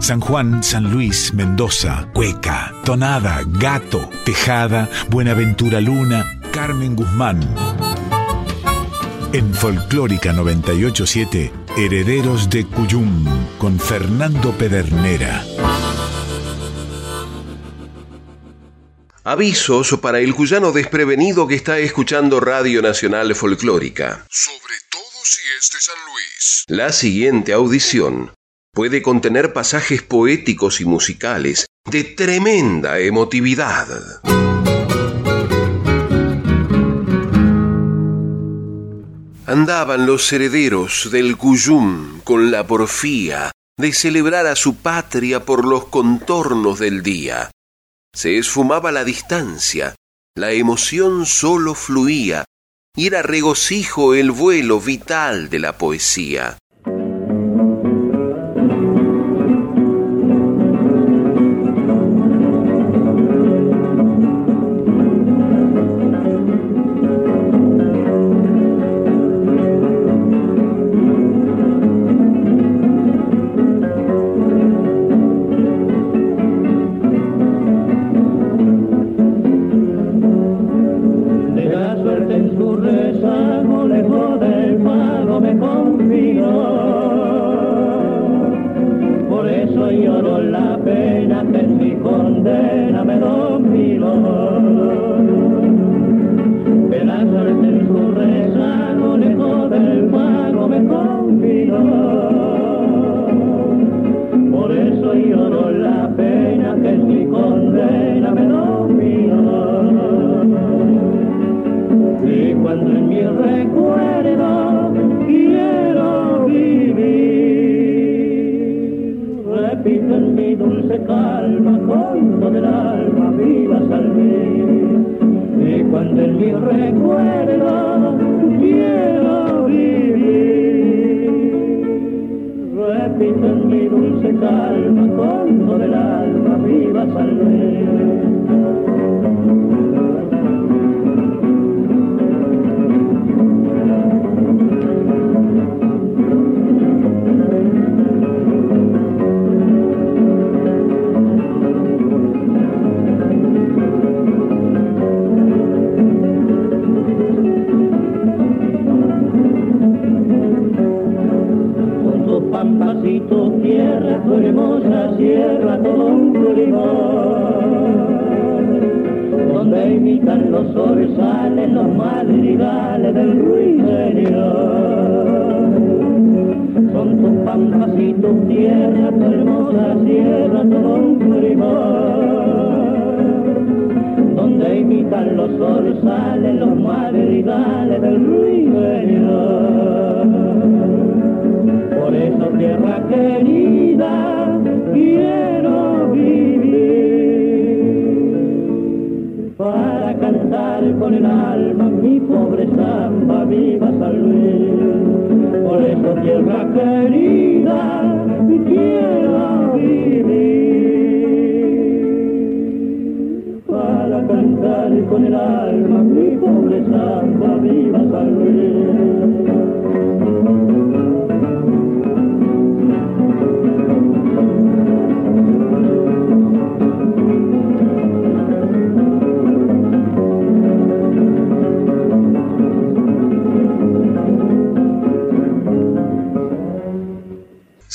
San Juan, San Luis, Mendoza, Cueca, Tonada, Gato, Tejada, Buenaventura Luna, Carmen Guzmán. En Folclórica 987, Herederos de Cuyum, con Fernando Pedernera. Avisos para el cuyano desprevenido que está escuchando Radio Nacional Folclórica. Sobre todo si es de San Luis. La siguiente audición puede contener pasajes poéticos y musicales de tremenda emotividad. Andaban los herederos del Cuyum con la porfía de celebrar a su patria por los contornos del día. Se esfumaba la distancia, la emoción solo fluía, y era regocijo el vuelo vital de la poesía.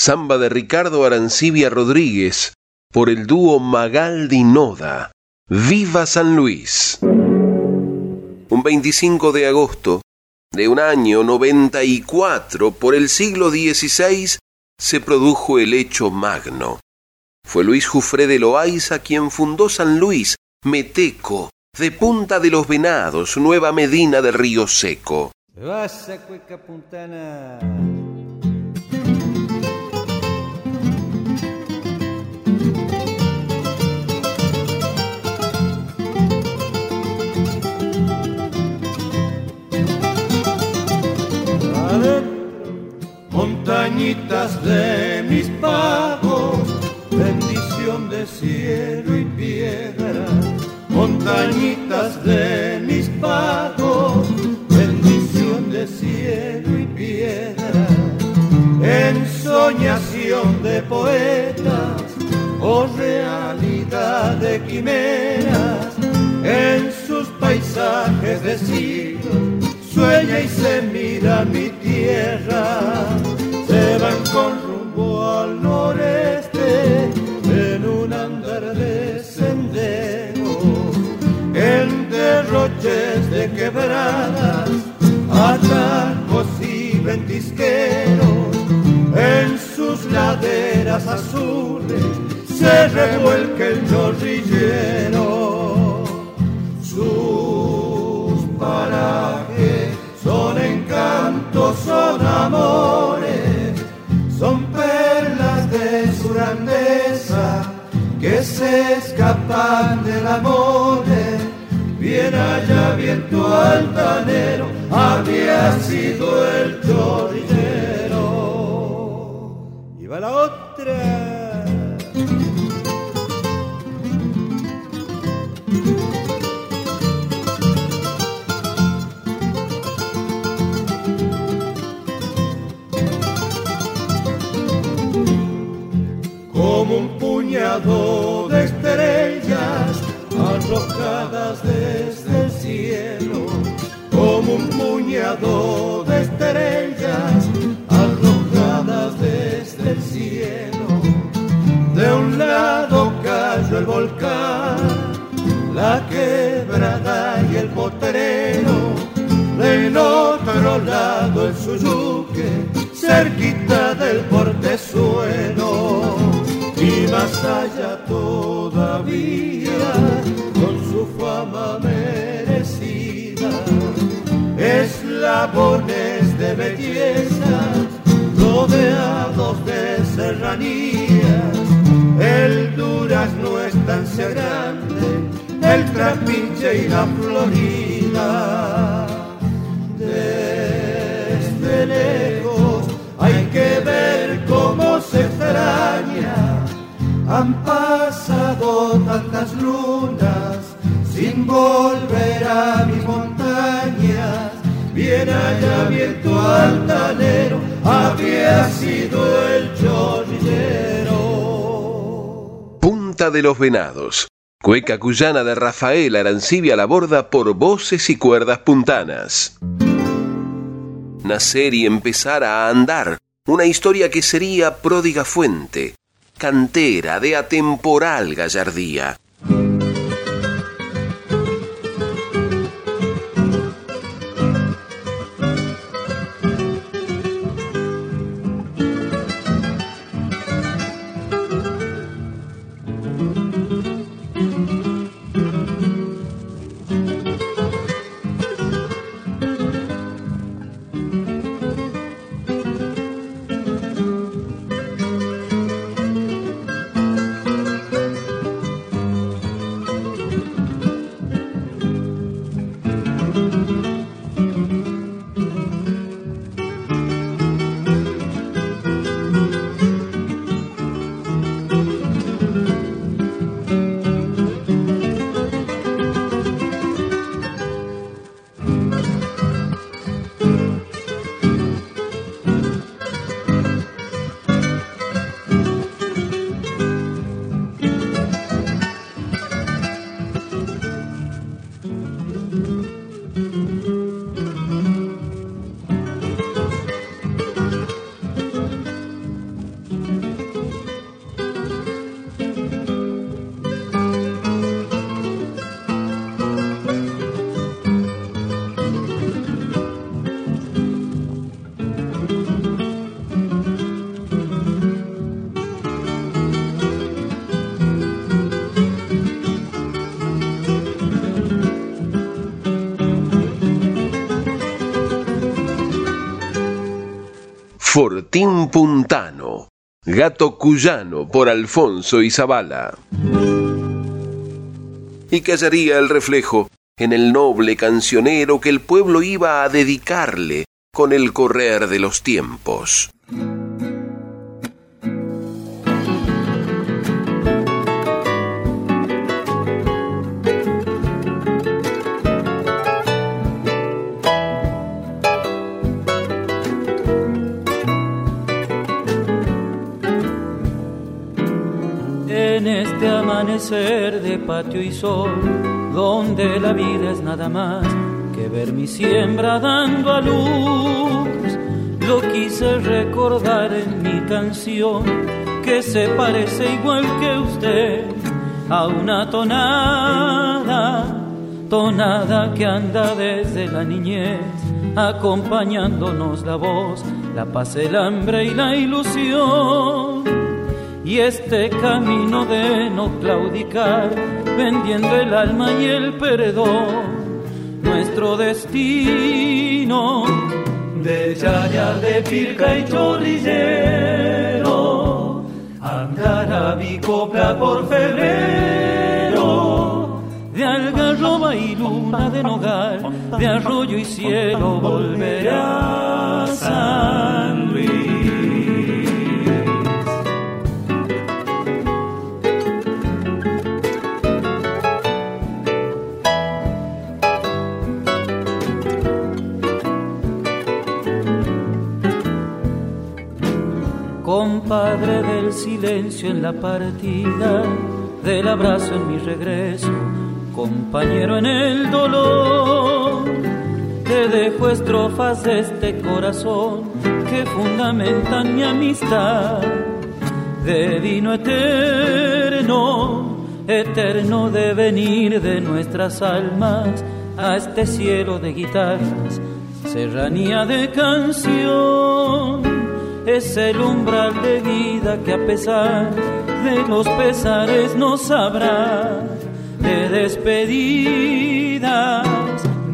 Samba de Ricardo Arancibia Rodríguez por el dúo Magaldi Noda. ¡Viva San Luis! Un 25 de agosto de un año 94 por el siglo XVI se produjo el hecho magno. Fue Luis Jufré de Loaiza quien fundó San Luis, Meteco, de Punta de los Venados, Nueva Medina del Río Seco. Montañitas de mis pagos, bendición de cielo y piedra, montañitas de mis pagos, bendición de cielo y piedra, ensoñación de poeta, o realidad de quimeras. En sus paisajes de siglos sueña y se mira mi tierra se van con rumbo al noreste en un andar de sendero en derroches de quebradas atajos y ventisqueros en sus laderas azules se revuelca el chorrillero. Se escapan del amor. Bien allá, viento altanero, había sido el chorrillero. Y la otra. Puñado de estrellas arrojadas desde el cielo, como un puñado de estrellas arrojadas desde el cielo. De un lado cayó el volcán, la quebrada y el potrero, del otro lado el suyuque, cerquita del portezuelo más allá todavía con su fama merecida. Eslabones de belleza rodeados de serranías. El durazno estancia grande el trapiche y la florida. Desde lejos hay que ver cómo se extraña han pasado tantas lunas sin volver a mis montañas. Bien allá viento altanero había sido el chorrillero. Punta de los Venados. Cueca cuyana de Rafael Arancibia la borda por voces y cuerdas puntanas. Nacer y empezar a andar. Una historia que sería pródiga fuente, cantera de atemporal gallardía. Fortín Puntano, Gato Cuyano por Alfonso Izabala. Y que hallaría el reflejo en el noble cancionero que el pueblo iba a dedicarle con el correr de los tiempos. De patio y sol, donde la vida es nada más que ver mi siembra dando a luz. Lo quise recordar en mi canción, que se parece igual que usted a una tonada, tonada que anda desde la niñez, acompañándonos la voz, la paz, el hambre y la ilusión. Y este camino de no claudicar, vendiendo el alma y el perdón nuestro destino. De chaya de pirca y chorrillero andar mi copla por febrero. De algarroba y luna de nogal de arroyo y cielo volverá a silencio en la partida, del abrazo en mi regreso, compañero en el dolor. Te dejo estrofas de este corazón que fundamentan mi amistad, de vino eterno, eterno de venir de nuestras almas a este cielo de guitarras, serranía de canción es el umbral de vida que a pesar de los pesares nos habrá de despedidas,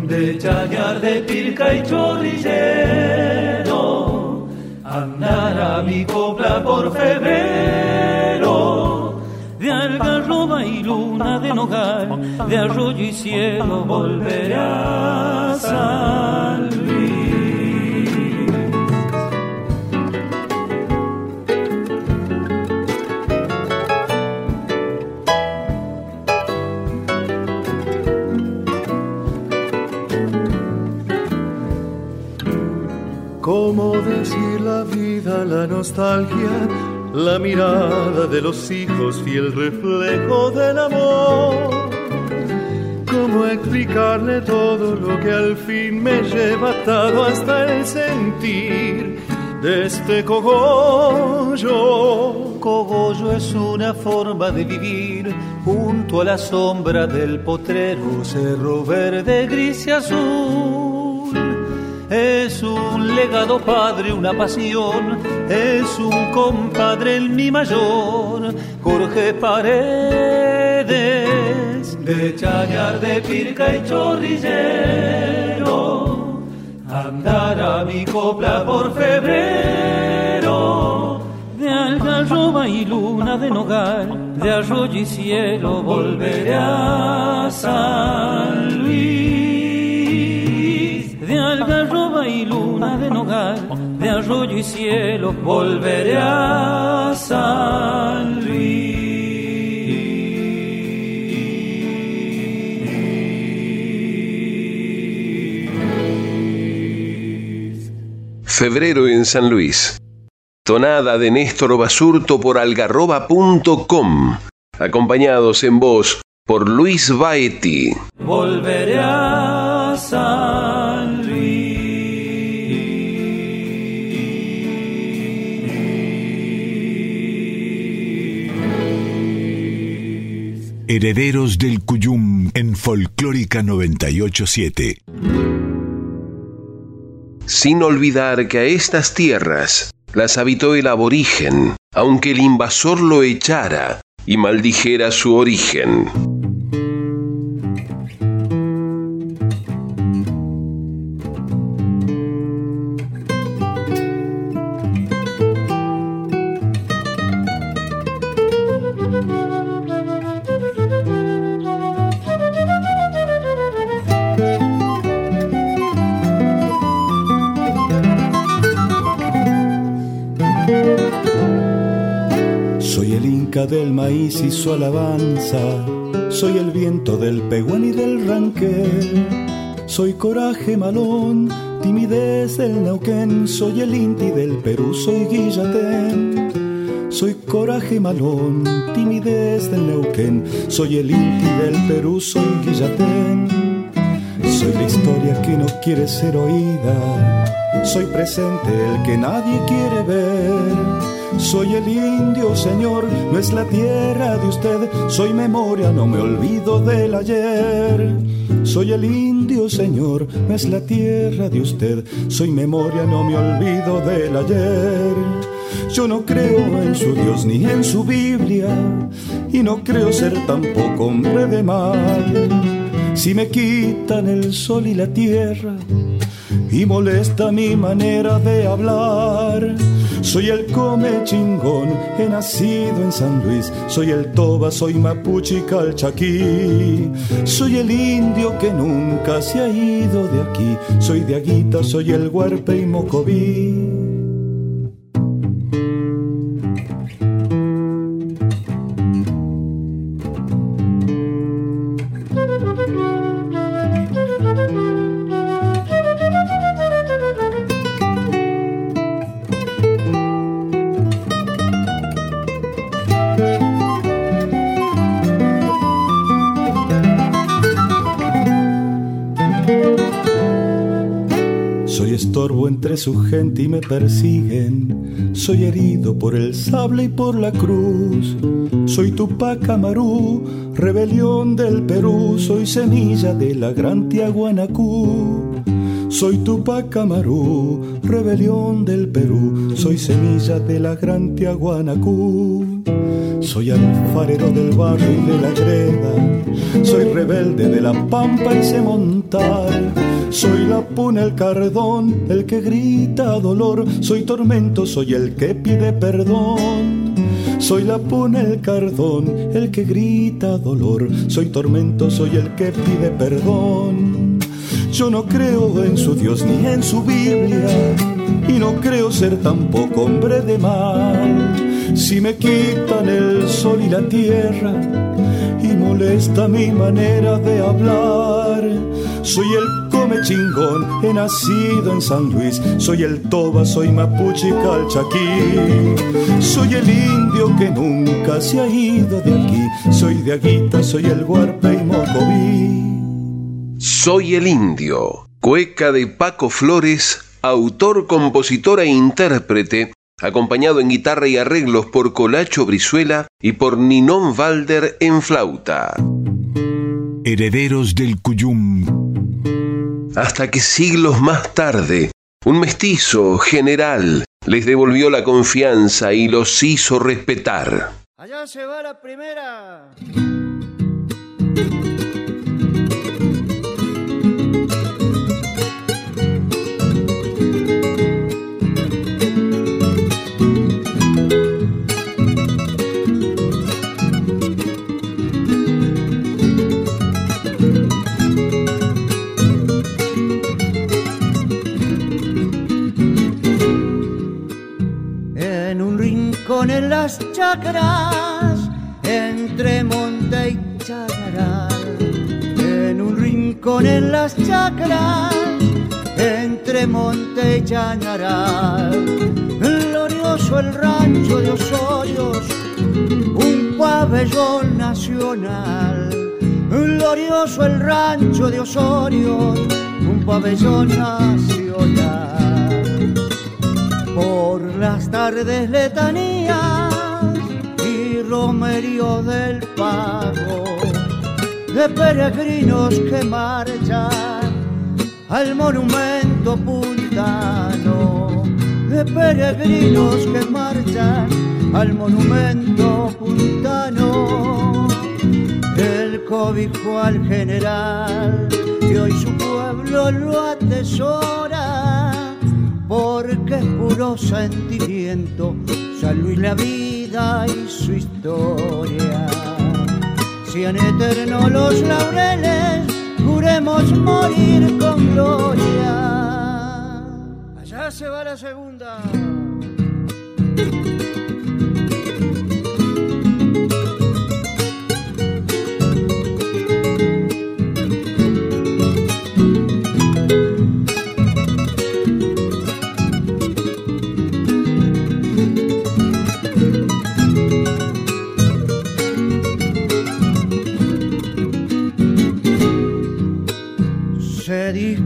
de chayar de pirca y chorrillero, andar a mi copla por febrero, de algarroba y luna de nogal, de arroyo y cielo volveré a ¿Cómo decir la vida, la nostalgia, la mirada de los hijos, fiel reflejo del amor? ¿Cómo explicarle todo lo que al fin me lleva atado hasta el sentir de este cogollo? Cogollo es una forma de vivir junto a la sombra del potrero, cerro verde, gris y azul es un legado padre, una pasión, es un compadre el mi mayor, Jorge Paredes, de Chayar de Pirca y Chorrillero, andar a mi copla por febrero, de algarroba y luna de nogal, de arroyo y cielo volveré a San Luis algarroba y luna de nogal, de arroyo y cielo, volveré a San Luis. Febrero en San Luis. Tonada de Néstor Basurto por algarroba.com. Acompañados en voz por Luis Baeti. Volveré a San Herederos del Cuyum en Folclórica 987. Sin olvidar que a estas tierras las habitó el aborigen, aunque el invasor lo echara y maldijera su origen. Del maíz y su alabanza. Soy el viento del peguán y del ranquel. Soy coraje malón, timidez del Neuquén. Soy el inti del Perú, soy Guillatén. soy coraje malón, timidez del Neuquén, soy el Inti del Perú, soy Guillatén. Soy la historia que no quiere ser oída, soy presente el que nadie quiere ver. Soy el indio, Señor, no es la tierra de usted, soy memoria, no me olvido del ayer. Soy el indio, Señor, no es la tierra de usted, soy memoria, no me olvido del ayer. Yo no creo en su Dios ni en su Biblia, y no creo ser tampoco hombre de mal. Si me quitan el sol y la tierra, y molesta mi manera de hablar. Soy el come chingón, he nacido en San Luis. Soy el toba, soy mapuche y calchaquí. Soy el indio que nunca se ha ido de aquí. Soy de Aguita, soy el huarpe y mocoví. Su gente y me persiguen. Soy herido por el sable y por la cruz. Soy Tupac Amarú, rebelión del Perú. Soy semilla de la gran Tiahuanacú. Soy Tupac Amarú, rebelión del Perú. Soy semilla de la gran Tiahuanacú. Soy alfarero del barrio y de la greda. Soy rebelde de la pampa y sé montar soy la puna, el cardón, el que grita dolor. Soy tormento, soy el que pide perdón. Soy la puna, el cardón, el que grita dolor. Soy tormento, soy el que pide perdón. Yo no creo en su Dios ni en su Biblia. Y no creo ser tampoco hombre de mal. Si me quitan el sol y la tierra y molesta mi manera de hablar, soy el me chingón, he nacido en San Luis, soy el toba, soy mapuche y calchaquí, soy el indio que nunca se ha ido de aquí, soy de Aguita, soy el guarpe y mocoví. Soy el indio, cueca de Paco Flores, autor, compositor e intérprete, acompañado en guitarra y arreglos por Colacho Brizuela y por Ninón Valder en flauta. Herederos del Cuyum hasta que siglos más tarde, un mestizo general les devolvió la confianza y los hizo respetar. Allá se va la primera. En las chacras entre monte y chacaral. En un rincón en las chacras entre monte y chañaral. Glorioso el rancho de Osorios, un pabellón nacional. Glorioso el rancho de Osorios, un pabellón nacional por las tardes letanías y romerío del pago de peregrinos que marchan al monumento puntano de peregrinos que marchan al monumento puntano el cobijo al general y hoy su pueblo lo atesora puro sentimiento, San la vida y su historia. Sean eternos los laureles, juremos morir con gloria. Allá se va la segunda.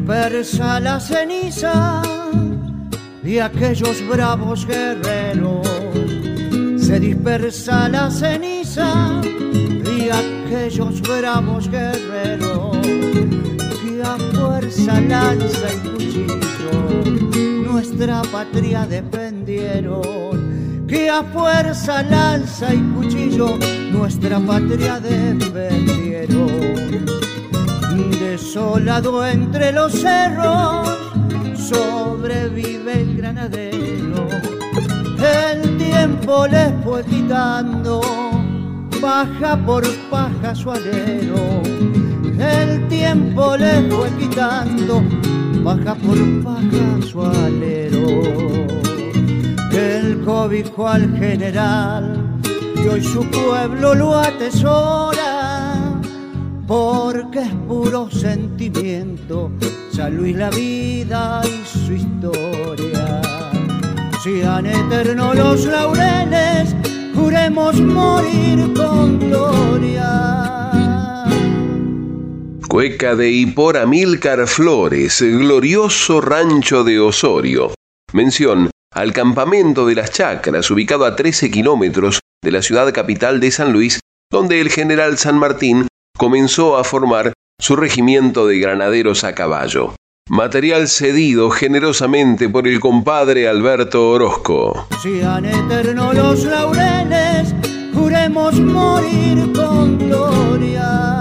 Dispersa la ceniza de aquellos bravos guerreros. Se dispersa la ceniza de aquellos bravos guerreros que a fuerza lanza y cuchillo nuestra patria defendieron. Que a fuerza lanza y cuchillo nuestra patria defendieron desolado entre los cerros, sobrevive el granadero. El tiempo les fue quitando, baja por paja su alero. El tiempo les fue quitando, baja por paja su alero. El cobijo al general, y hoy su pueblo lo atesora porque es puro sentimiento, San Luis la vida y su historia. Sean eternos los laureles, juremos morir con gloria. Cueca de Hipor Amílcar Flores, glorioso rancho de Osorio. Mención al campamento de las Chacras, ubicado a 13 kilómetros de la ciudad capital de San Luis, donde el general San Martín comenzó a formar su regimiento de granaderos a caballo. Material cedido generosamente por el compadre Alberto Orozco. Sean eternos los laureles, juremos morir con gloria.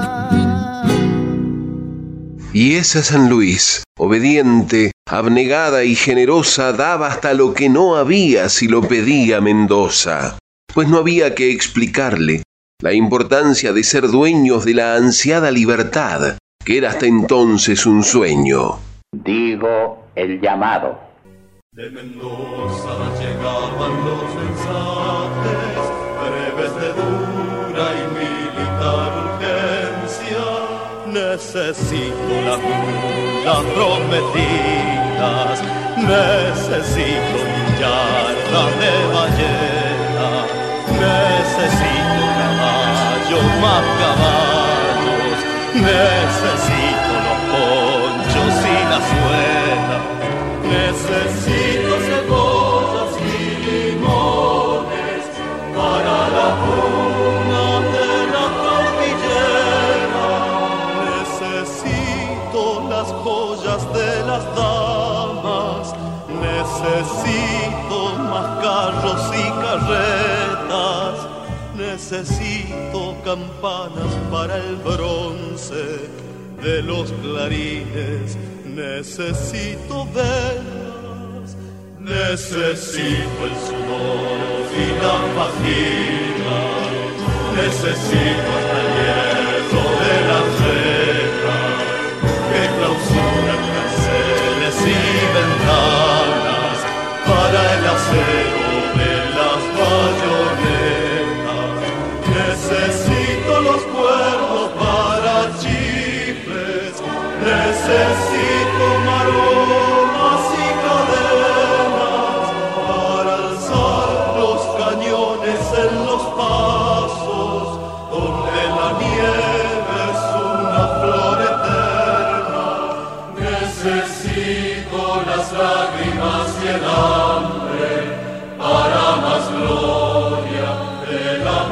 Y esa San Luis, obediente, abnegada y generosa, daba hasta lo que no había si lo pedía Mendoza, pues no había que explicarle la importancia de ser dueños de la ansiada libertad, que era hasta entonces un sueño. Digo el llamado. De Mendoza llegaban los mensajes, breves de dura y militar urgencia. Necesito las mulas prometidas, necesito mi yarda de ballena, necesito más caballos. Necesito los ponchos y la suela. Necesito cebollas y limones para la luna de la cordillera. Necesito las joyas de las damas. Necesito más carros y carretas necesito campanas para el bronce de los clarines, necesito velas, necesito el sudor y la fatiga, necesito el hierro de las rejas que clausuran canceles y ventanas para el acero Para más gloria de la.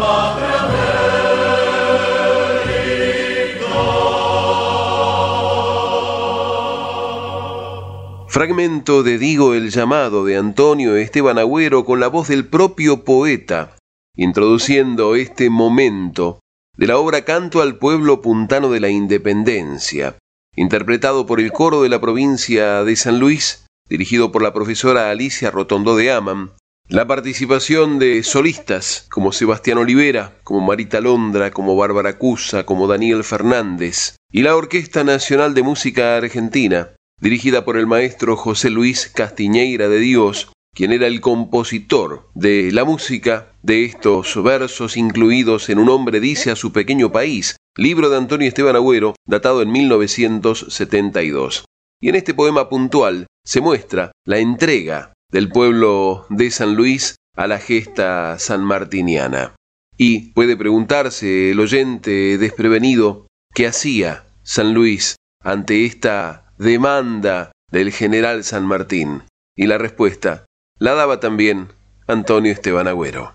Fragmento de Digo el llamado de Antonio Esteban Agüero con la voz del propio poeta, introduciendo este momento de la obra Canto al pueblo puntano de la Independencia, interpretado por el coro de la provincia de San Luis, dirigido por la profesora Alicia Rotondo de Aman, la participación de solistas como Sebastián Olivera, como Marita Londra, como Bárbara Cusa, como Daniel Fernández, y la Orquesta Nacional de Música Argentina, dirigida por el maestro José Luis Castiñeira de Dios, quien era el compositor de la música de estos versos incluidos en Un hombre dice a su pequeño país, libro de Antonio Esteban Agüero, datado en 1972. Y en este poema puntual se muestra la entrega del pueblo de San Luis a la gesta sanmartiniana. Y puede preguntarse el oyente desprevenido qué hacía San Luis ante esta demanda del general San Martín? Y la respuesta la daba también Antonio Esteban Agüero.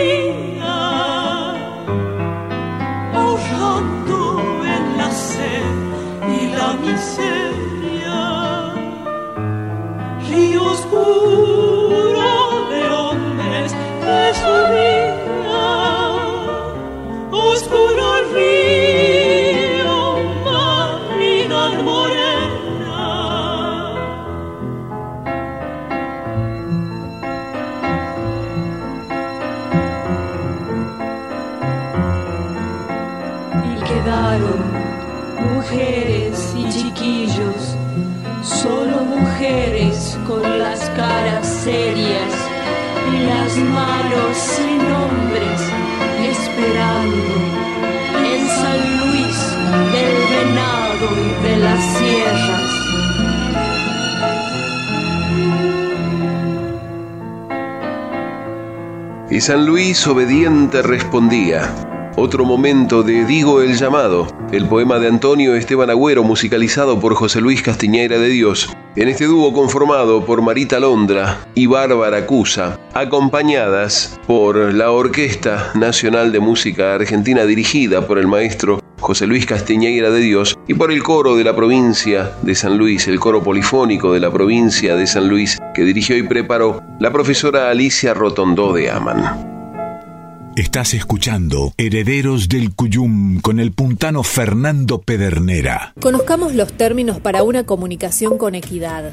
You. Otro momento de Digo el llamado, el poema de Antonio Esteban Agüero musicalizado por José Luis Castiñeira de Dios, en este dúo conformado por Marita Londra y Bárbara Cusa, acompañadas por la Orquesta Nacional de Música Argentina dirigida por el maestro José Luis Castiñeira de Dios, y por el coro de la provincia de San Luis, el coro polifónico de la provincia de San Luis, que dirigió y preparó la profesora Alicia Rotondó de Aman. Estás escuchando Herederos del Cuyum con el puntano Fernando Pedernera. Conozcamos los términos para una comunicación con equidad.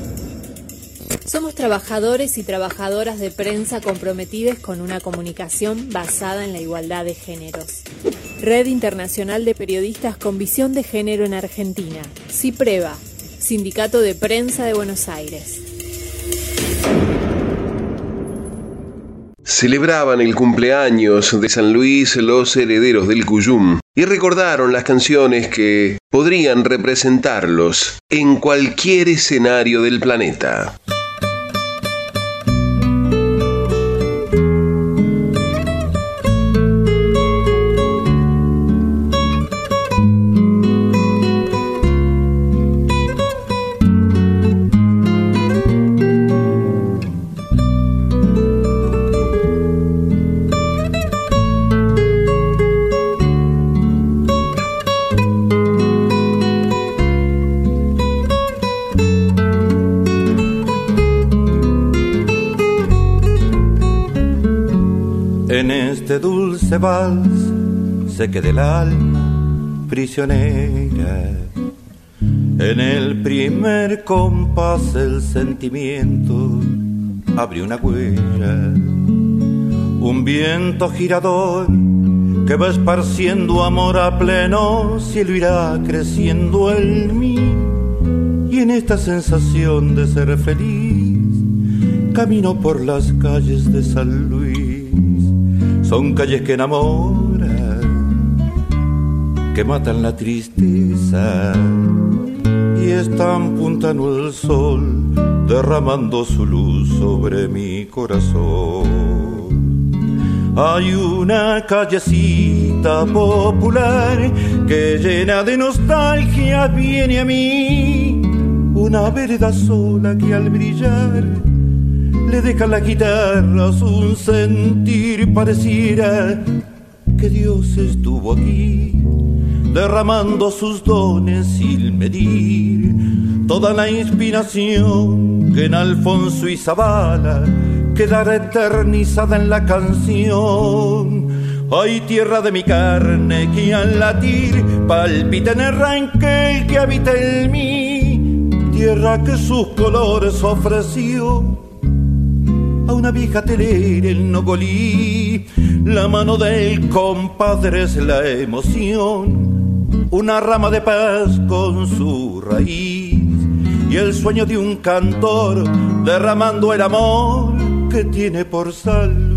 Somos trabajadores y trabajadoras de prensa comprometidos con una comunicación basada en la igualdad de géneros. Red Internacional de Periodistas con Visión de Género en Argentina. CIPREVA, Sindicato de Prensa de Buenos Aires. celebraban el cumpleaños de San Luis los herederos del Cuyum y recordaron las canciones que podrían representarlos en cualquier escenario del planeta. Se quede el alma prisionera. En el primer compás el sentimiento abrió una huella, un viento girador que va esparciendo amor a pleno cielo irá creciendo en mí. Y en esta sensación de ser feliz camino por las calles de San Luis son calles que enamoran, que matan la tristeza y están puntando el sol, derramando su luz sobre mi corazón. Hay una callecita popular que llena de nostalgia viene a mí, una vereda sola que al brillar le deja la guitarra un sentir pareciera que Dios estuvo aquí derramando sus dones sin medir toda la inspiración que en Alfonso y Zabala quedará eternizada en la canción. Hay tierra de mi carne que al latir palpita en el ranquel que habita en mí, tierra que sus colores ofreció una vieja telera el nogolí. La mano del compadre es la emoción, una rama de paz con su raíz. Y el sueño de un cantor derramando el amor que tiene por sal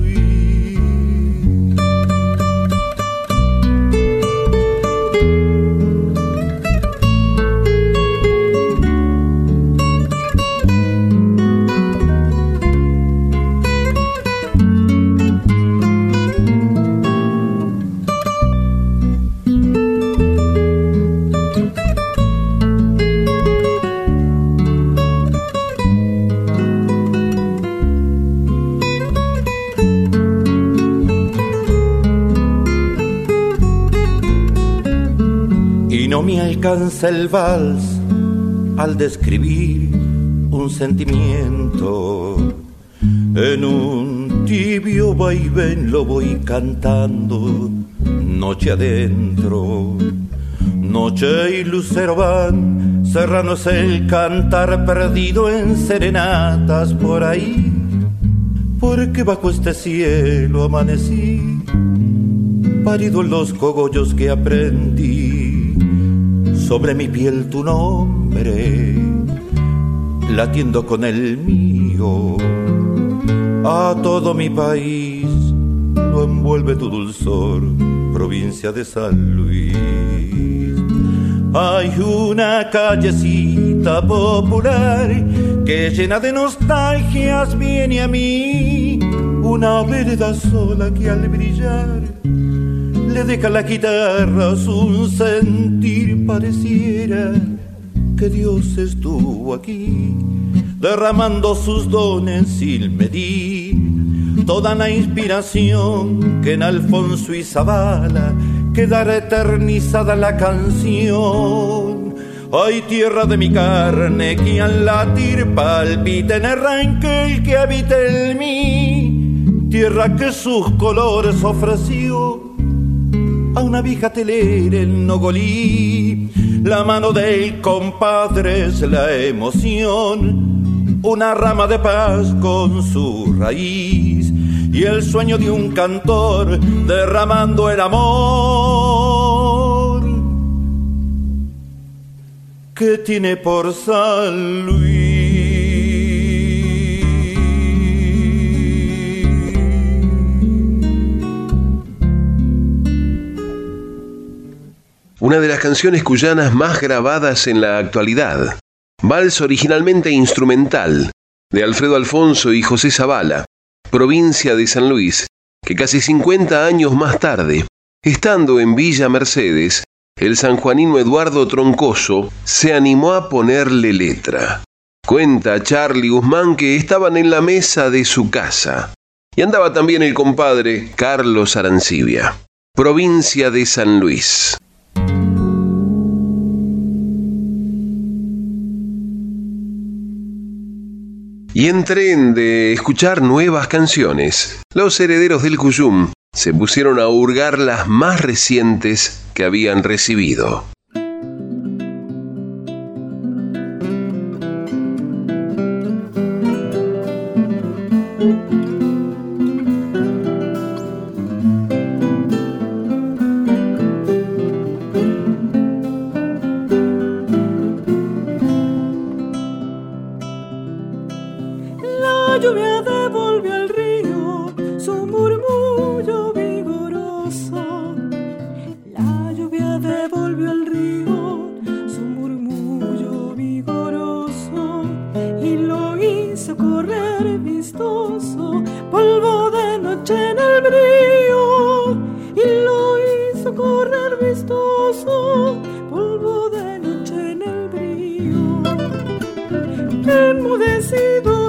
alcanza el vals al describir un sentimiento. En un tibio vaivén lo voy cantando, noche adentro. Noche y lucero van, serrano es el cantar perdido en serenatas por ahí. Porque bajo este cielo amanecí, parido en los cogollos que aprendí sobre mi piel tu nombre, latiendo con el mío. A todo mi país lo envuelve tu dulzor, provincia de San Luis. Hay una callecita popular que llena de nostalgias viene a mí, una vereda sola que al brillar le deja la guitarra un sentir pareciera que Dios estuvo aquí derramando sus dones sin medir toda la inspiración que en Alfonso y Zabala quedará eternizada la canción. Hay tierra de mi carne que al latir palpita en el que habita en mí, tierra que sus colores ofreció una vieja telera el nogolí. La mano del compadre es la emoción, una rama de paz con su raíz y el sueño de un cantor derramando el amor que tiene por San Luis. Una de las canciones cuyanas más grabadas en la actualidad. Vals originalmente instrumental, de Alfredo Alfonso y José Zavala, provincia de San Luis, que casi 50 años más tarde, estando en Villa Mercedes, el sanjuanino Eduardo Troncoso se animó a ponerle letra. Cuenta Charlie Guzmán que estaban en la mesa de su casa y andaba también el compadre Carlos Arancibia, provincia de San Luis. Y en tren de escuchar nuevas canciones, los herederos del Cuyum se pusieron a hurgar las más recientes que habían recibido. see the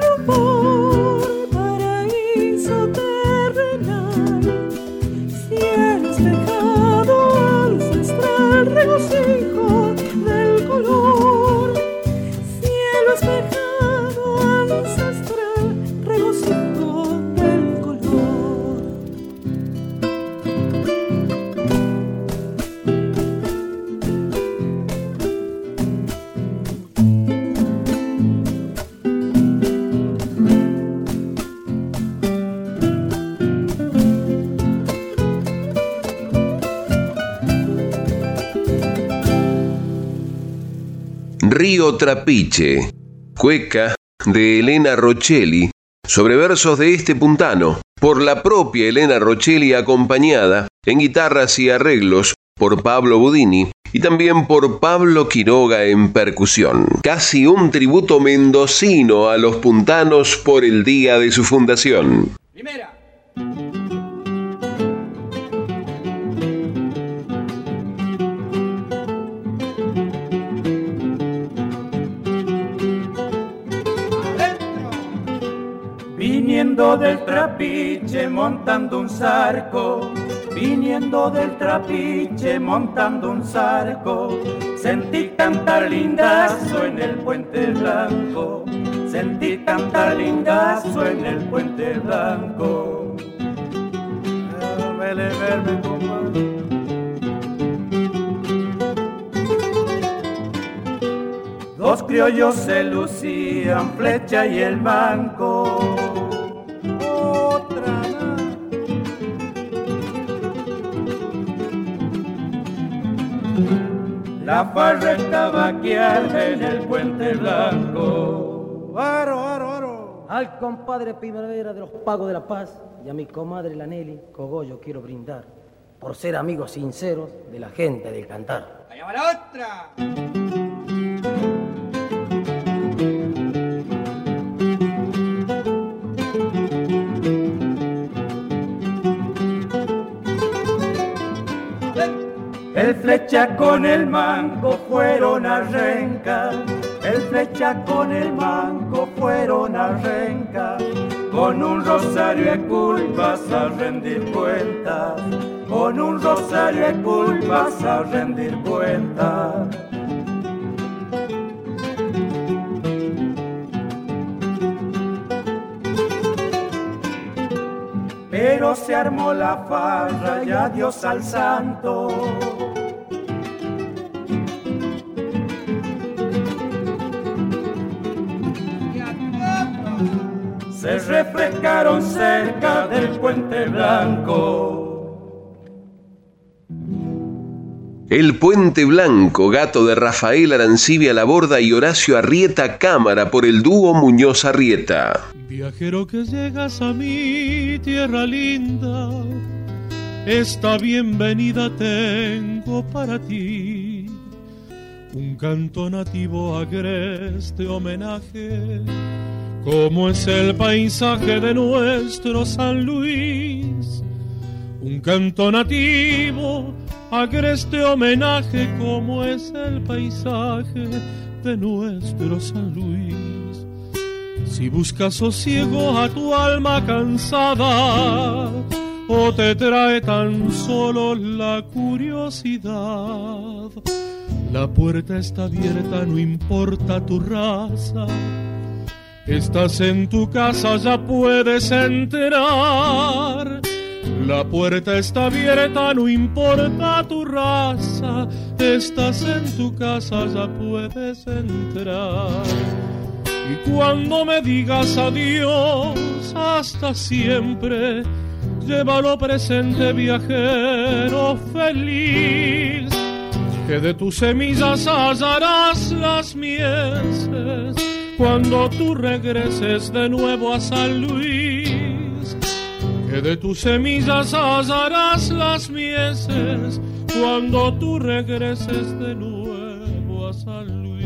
beautiful. Río Trapiche, cueca de Elena Rochelli, sobre versos de este puntano, por la propia Elena Rochelli acompañada en guitarras y arreglos por Pablo Budini y también por Pablo Quiroga en percusión. Casi un tributo mendocino a los puntanos por el día de su fundación. Del trapiche montando un zarco, viniendo del trapiche montando un zarco, sentí cantar lindazo en el puente blanco, sentí cantar lindazo en el puente blanco. Dos criollos se lucían, flecha y el banco. La farra estaba aquí en el puente blanco. ¡Aro, aro, aro! Al compadre Primavera de los Pagos de la Paz y a mi comadre la Nelly Cogollo quiero brindar por ser amigos sinceros de la gente del cantar. ¡Allá va la otra! Flecha con el mango fueron a renca, el flecha con el mango fueron a renca, con un rosario de culpas a rendir cuentas, con un rosario de culpas a rendir cuentas. Pero se armó la farra y adiós al santo. Se refrescaron cerca del puente blanco. El Puente Blanco, gato de Rafael Arancibia Laborda y Horacio Arrieta Cámara por el dúo Muñoz Arrieta. Viajero que llegas a mi tierra linda, esta bienvenida tengo para ti. Un canto nativo agreste homenaje como es el paisaje de nuestro San Luis. Un canto nativo agreste homenaje como es el paisaje de nuestro San Luis. Si buscas sosiego a tu alma cansada, o te trae tan solo la curiosidad, la puerta está abierta, no importa tu raza Estás en tu casa, ya puedes entrar. La puerta está abierta, no importa tu raza. Estás en tu casa, ya puedes entrar. Y cuando me digas adiós, hasta siempre, llévalo presente, viajero feliz. Que de tus semillas hallarás las mieses cuando tú regreses de nuevo a San Luis, que de tus semillas hallarás las mieses cuando tú regreses de nuevo a San Luis.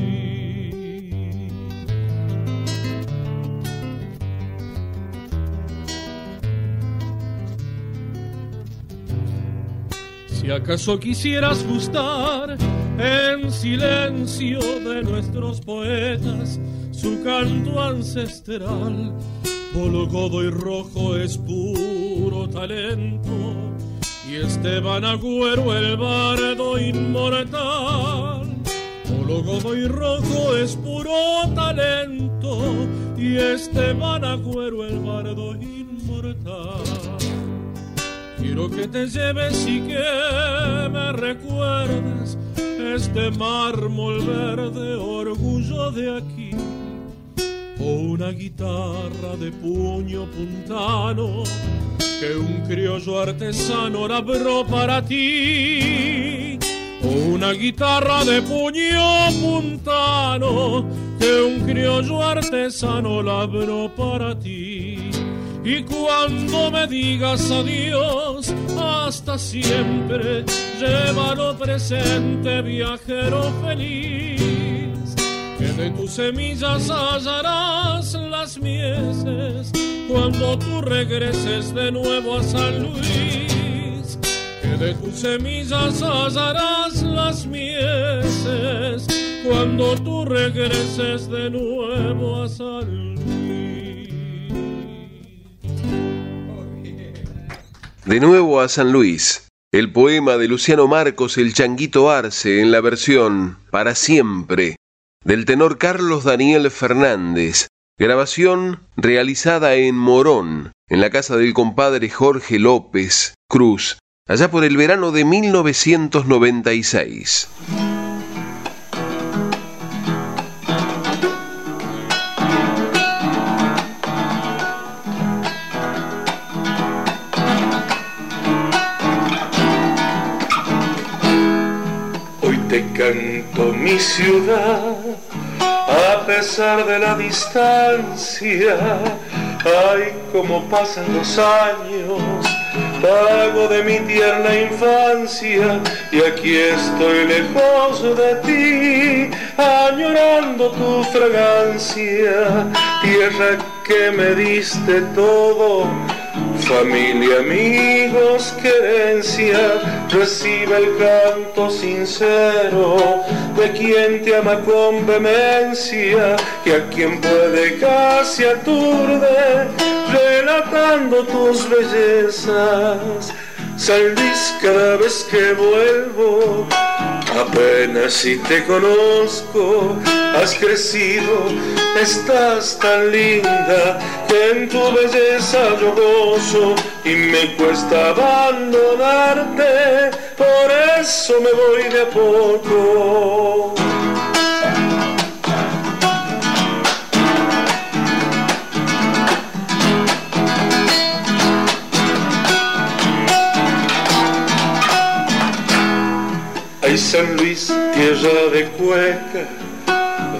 Si acaso quisieras gustar en silencio de nuestros poetas, su canto ancestral. Polo y rojo es puro talento y Esteban Agüero el bardo inmortal. Polo y rojo es puro talento y Esteban Agüero el bardo inmortal. Quiero que te lleves y que me recuerdes este mármol verde, orgullo de aquí o una guitarra de puño puntano que un criollo artesano labró para ti. O una guitarra de puño puntano que un criollo artesano labró para ti. Y cuando me digas adiós, hasta siempre, llévalo presente, viajero feliz que de tus semillas hallarás las mieses cuando tú regreses de nuevo a San Luis. Que de tus semillas hallarás las mieses cuando tú regreses de nuevo a San Luis. De nuevo a San Luis. El poema de Luciano Marcos El Changuito Arce en la versión Para siempre del tenor Carlos Daniel Fernández, grabación realizada en Morón, en la casa del compadre Jorge López Cruz, allá por el verano de 1996. Mi ciudad, a pesar de la distancia. Ay, cómo pasan los años, pago de mi tierna infancia, y aquí estoy lejos de ti, añorando tu fragancia, tierra que me diste todo Familia, amigos, querencia, recibe el canto sincero de quien te ama con vehemencia y a quien puede casi aturde, relatando tus bellezas. Salvis cada vez que vuelvo Apenas si te conozco, has crecido, estás tan linda que en tu belleza yo gozo y me cuesta abandonarte, por eso me voy de a poco. San Luis, tierra de cueca,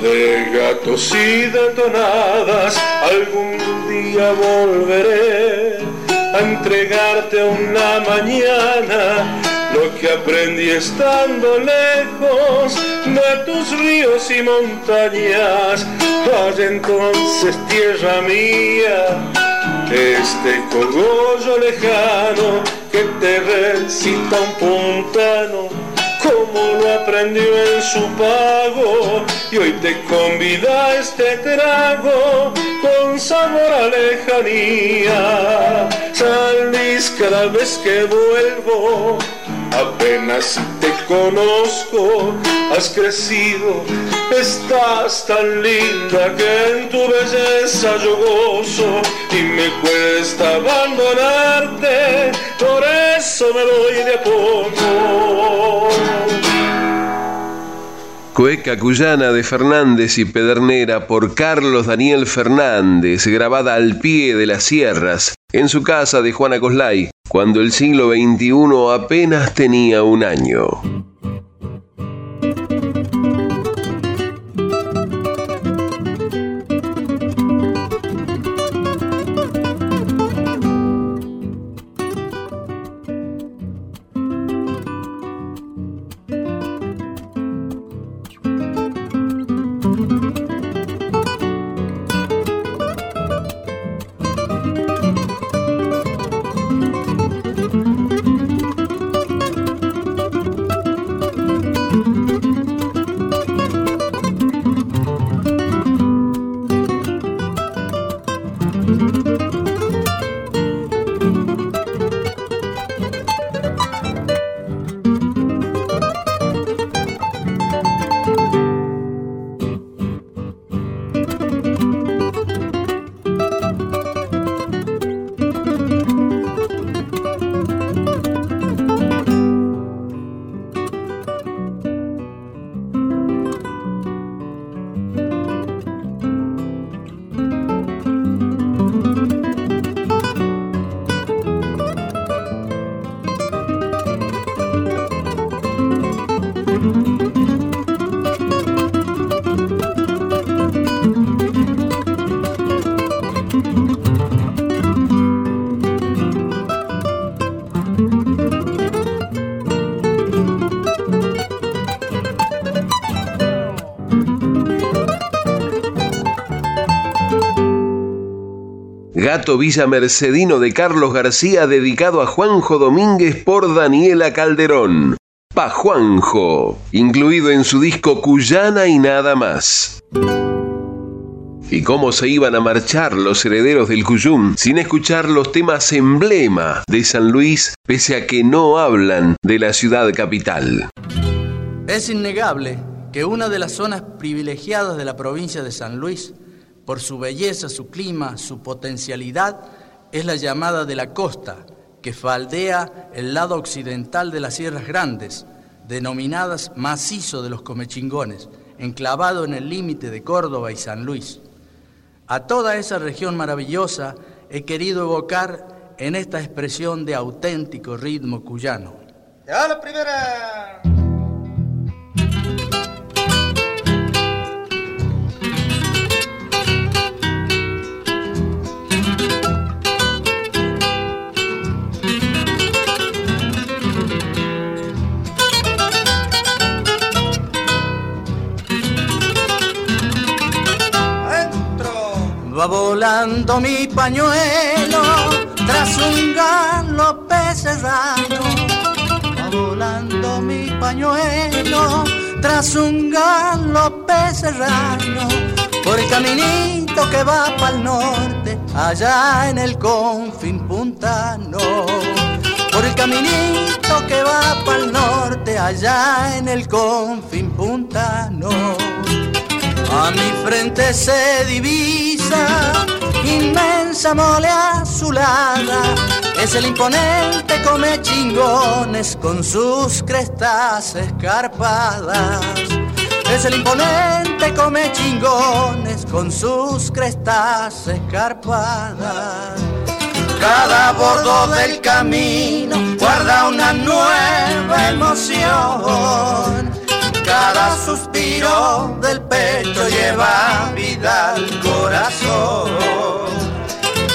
de gatos y de tonadas, algún día volveré a entregarte una mañana lo que aprendí estando lejos de tus ríos y montañas. Vaya entonces, tierra mía, este cogollo lejano que te recita un puntano como lo aprendió en su pago y hoy te convida este trago con sabor a lejanía. San cada vez que vuelvo, apenas te conozco, has crecido, estás tan linda que en tu belleza yo gozo y me cuesta abandonarte, por eso me voy de a. Cueca Cuyana de Fernández y Pedernera por Carlos Daniel Fernández, grabada al pie de las sierras, en su casa de Juana Coslay, cuando el siglo XXI apenas tenía un año. Gato Villa Mercedino de Carlos García dedicado a Juanjo Domínguez por Daniela Calderón. Pa Juanjo, incluido en su disco Cuyana y nada más. y cómo se iban a marchar los herederos del Cuyum sin escuchar los temas emblema de San Luis, pese a que no hablan de la ciudad capital. Es innegable que una de las zonas privilegiadas de la provincia de San Luis, por su belleza, su clima, su potencialidad, es la llamada de la costa, que faldea el lado occidental de las Sierras Grandes, denominadas macizo de los comechingones, enclavado en el límite de Córdoba y San Luis. A toda esa región maravillosa he querido evocar en esta expresión de auténtico ritmo cuyano. ¡Ya la primera! Va volando mi pañuelo tras un galope serrano. Va volando mi pañuelo tras un galope serrano. Por el caminito que va para el norte, allá en el confín puntano. Por el caminito que va para el norte, allá en el confín puntano. A mi frente se divisa inmensa mole azulada. Es el imponente come chingones con sus crestas escarpadas. Es el imponente come chingones con sus crestas escarpadas. Cada bordo del camino guarda una nueva emoción cada suspiro del pecho lleva vida al corazón.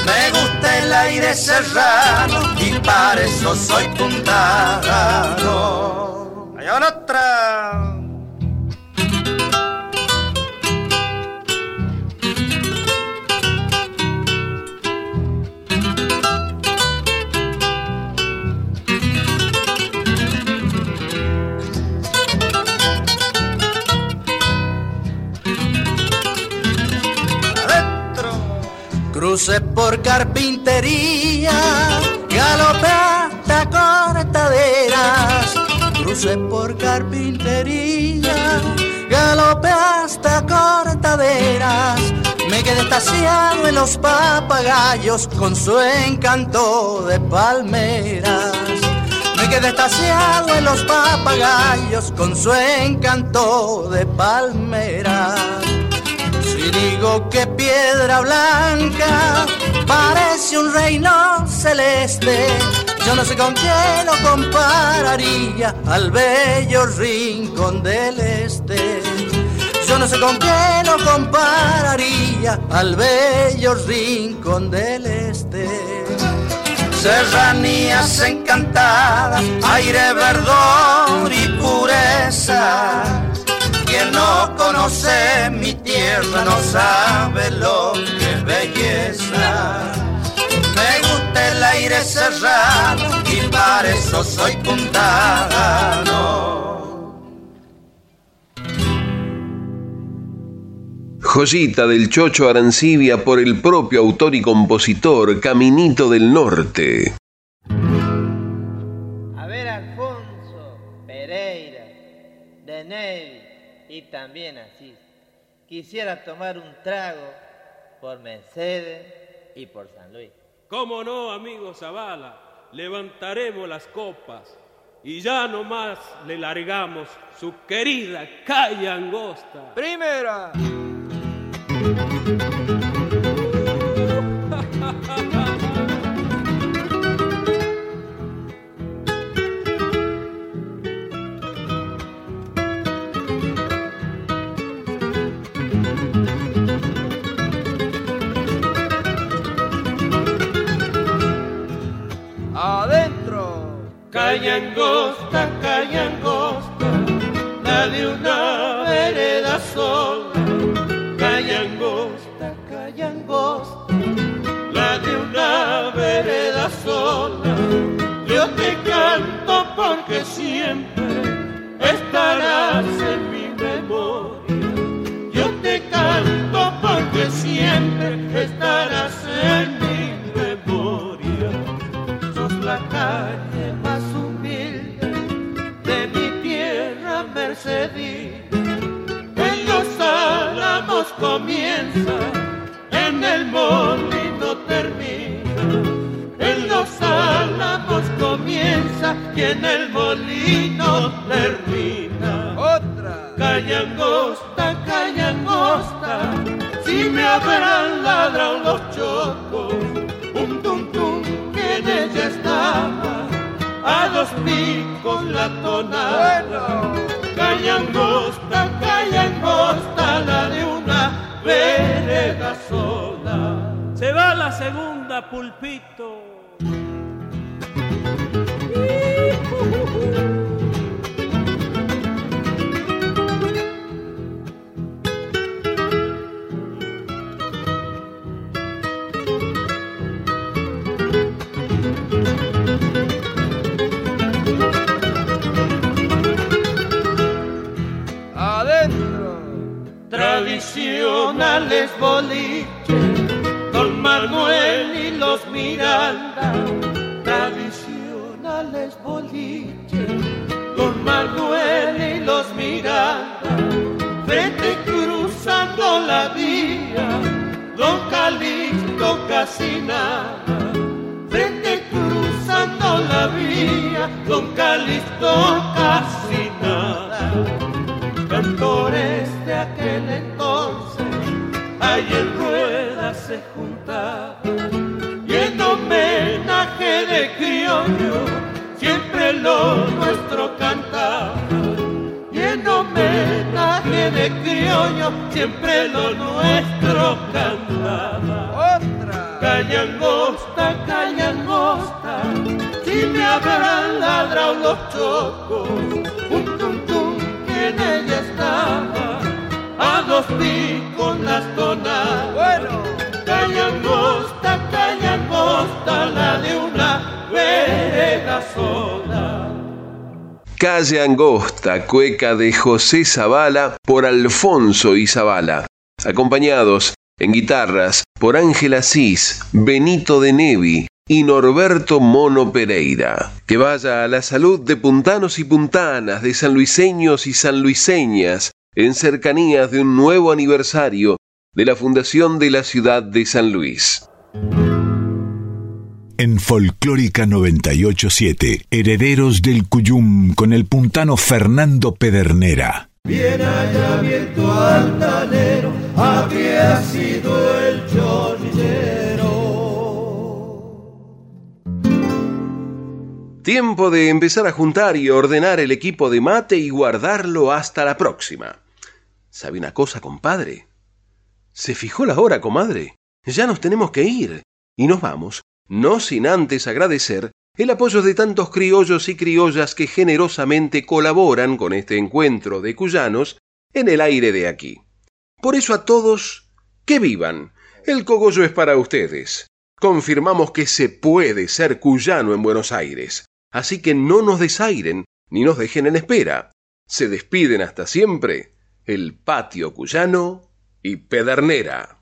Me gusta el aire serrano y para eso soy puntano. Van otra. Cruce por carpintería, galope hasta cortaderas. Cruce por carpintería, galope hasta cortaderas. Me quedé estaciado en los papagayos con su encanto de palmeras. Me quedé estaciado en los papagayos con su encanto de palmeras. Si digo que piedra blanca parece un reino celeste, yo no sé con qué lo compararía al bello rincón del este. Yo no sé con qué lo compararía al bello rincón del este. Serranías encantadas, aire verdor y pureza quien no conoce mi tierra no sabe lo que es belleza. Me gusta el aire serrano y para eso soy puntano. Joyita del Chocho Arancibia por el propio autor y compositor Caminito del Norte. A ver, Alfonso Pereira, de Ney y también así. Quisiera tomar un trago por Mercedes y por San Luis. ¿Cómo no, amigo Zavala? Levantaremos las copas y ya nomás le largamos su querida calle angosta. Primera. Calle angosta, calle angosta, la de una vereda sola. Calle angosta, calle angosta, la de una vereda sola. Yo te canto porque siempre estarás en mi memoria. Yo te canto porque siempre En comienza, en el molino termina. En los álamos comienza y en el molino termina. Otra. Calla angosta, si me habrán ladrado los chocos. Un tum tum que en ella estaba, a dos picos la tonada. Calla angosta, calla angosta, la de vereda sola. Se va la segunda, pulpito. Tradicionales boliches, Don Manuel y los Miranda. Tradicionales boliches, Don Manuel y los Miranda. Frente cruzando la vía, Don Calixto casi nada. Frente cruzando la vía, Don Calixto casi nada cantores de aquel se y en homenaje de criollo siempre lo nuestro cantaba. Y en homenaje de criollo siempre lo nuestro cantaba. Otra. Calla angosta, calla angosta, si me habrán ladrado los chocos, un tum tum que en ella estaba, a dos picos las tonadas. Bueno. Calle Angosta, cueca de José Zavala por Alfonso y Zavala, acompañados en guitarras por Ángel Asís, Benito de Nevi y Norberto Mono Pereira. Que vaya a la salud de puntanos y puntanas, de sanluiseños y sanluiseñas, en cercanías de un nuevo aniversario de la fundación de la ciudad de San Luis. En Folclórica 987, Herederos del Cuyum con el puntano Fernando Pedernera. Bien allá viento altanero, había sido el chorrillero. Tiempo de empezar a juntar y ordenar el equipo de mate y guardarlo hasta la próxima. ¿Sabe una cosa, compadre? ¿Se fijó la hora, comadre? Ya nos tenemos que ir. Y nos vamos, no sin antes agradecer el apoyo de tantos criollos y criollas que generosamente colaboran con este encuentro de cuyanos en el aire de aquí. Por eso a todos, que vivan. El cogollo es para ustedes. Confirmamos que se puede ser cuyano en Buenos Aires. Así que no nos desairen ni nos dejen en espera. Se despiden hasta siempre el patio cuyano y Pedernera.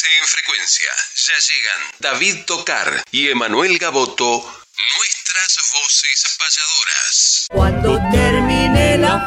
En frecuencia. Ya llegan David Tocar y Emanuel Gaboto, nuestras voces payadoras. Cuando termine la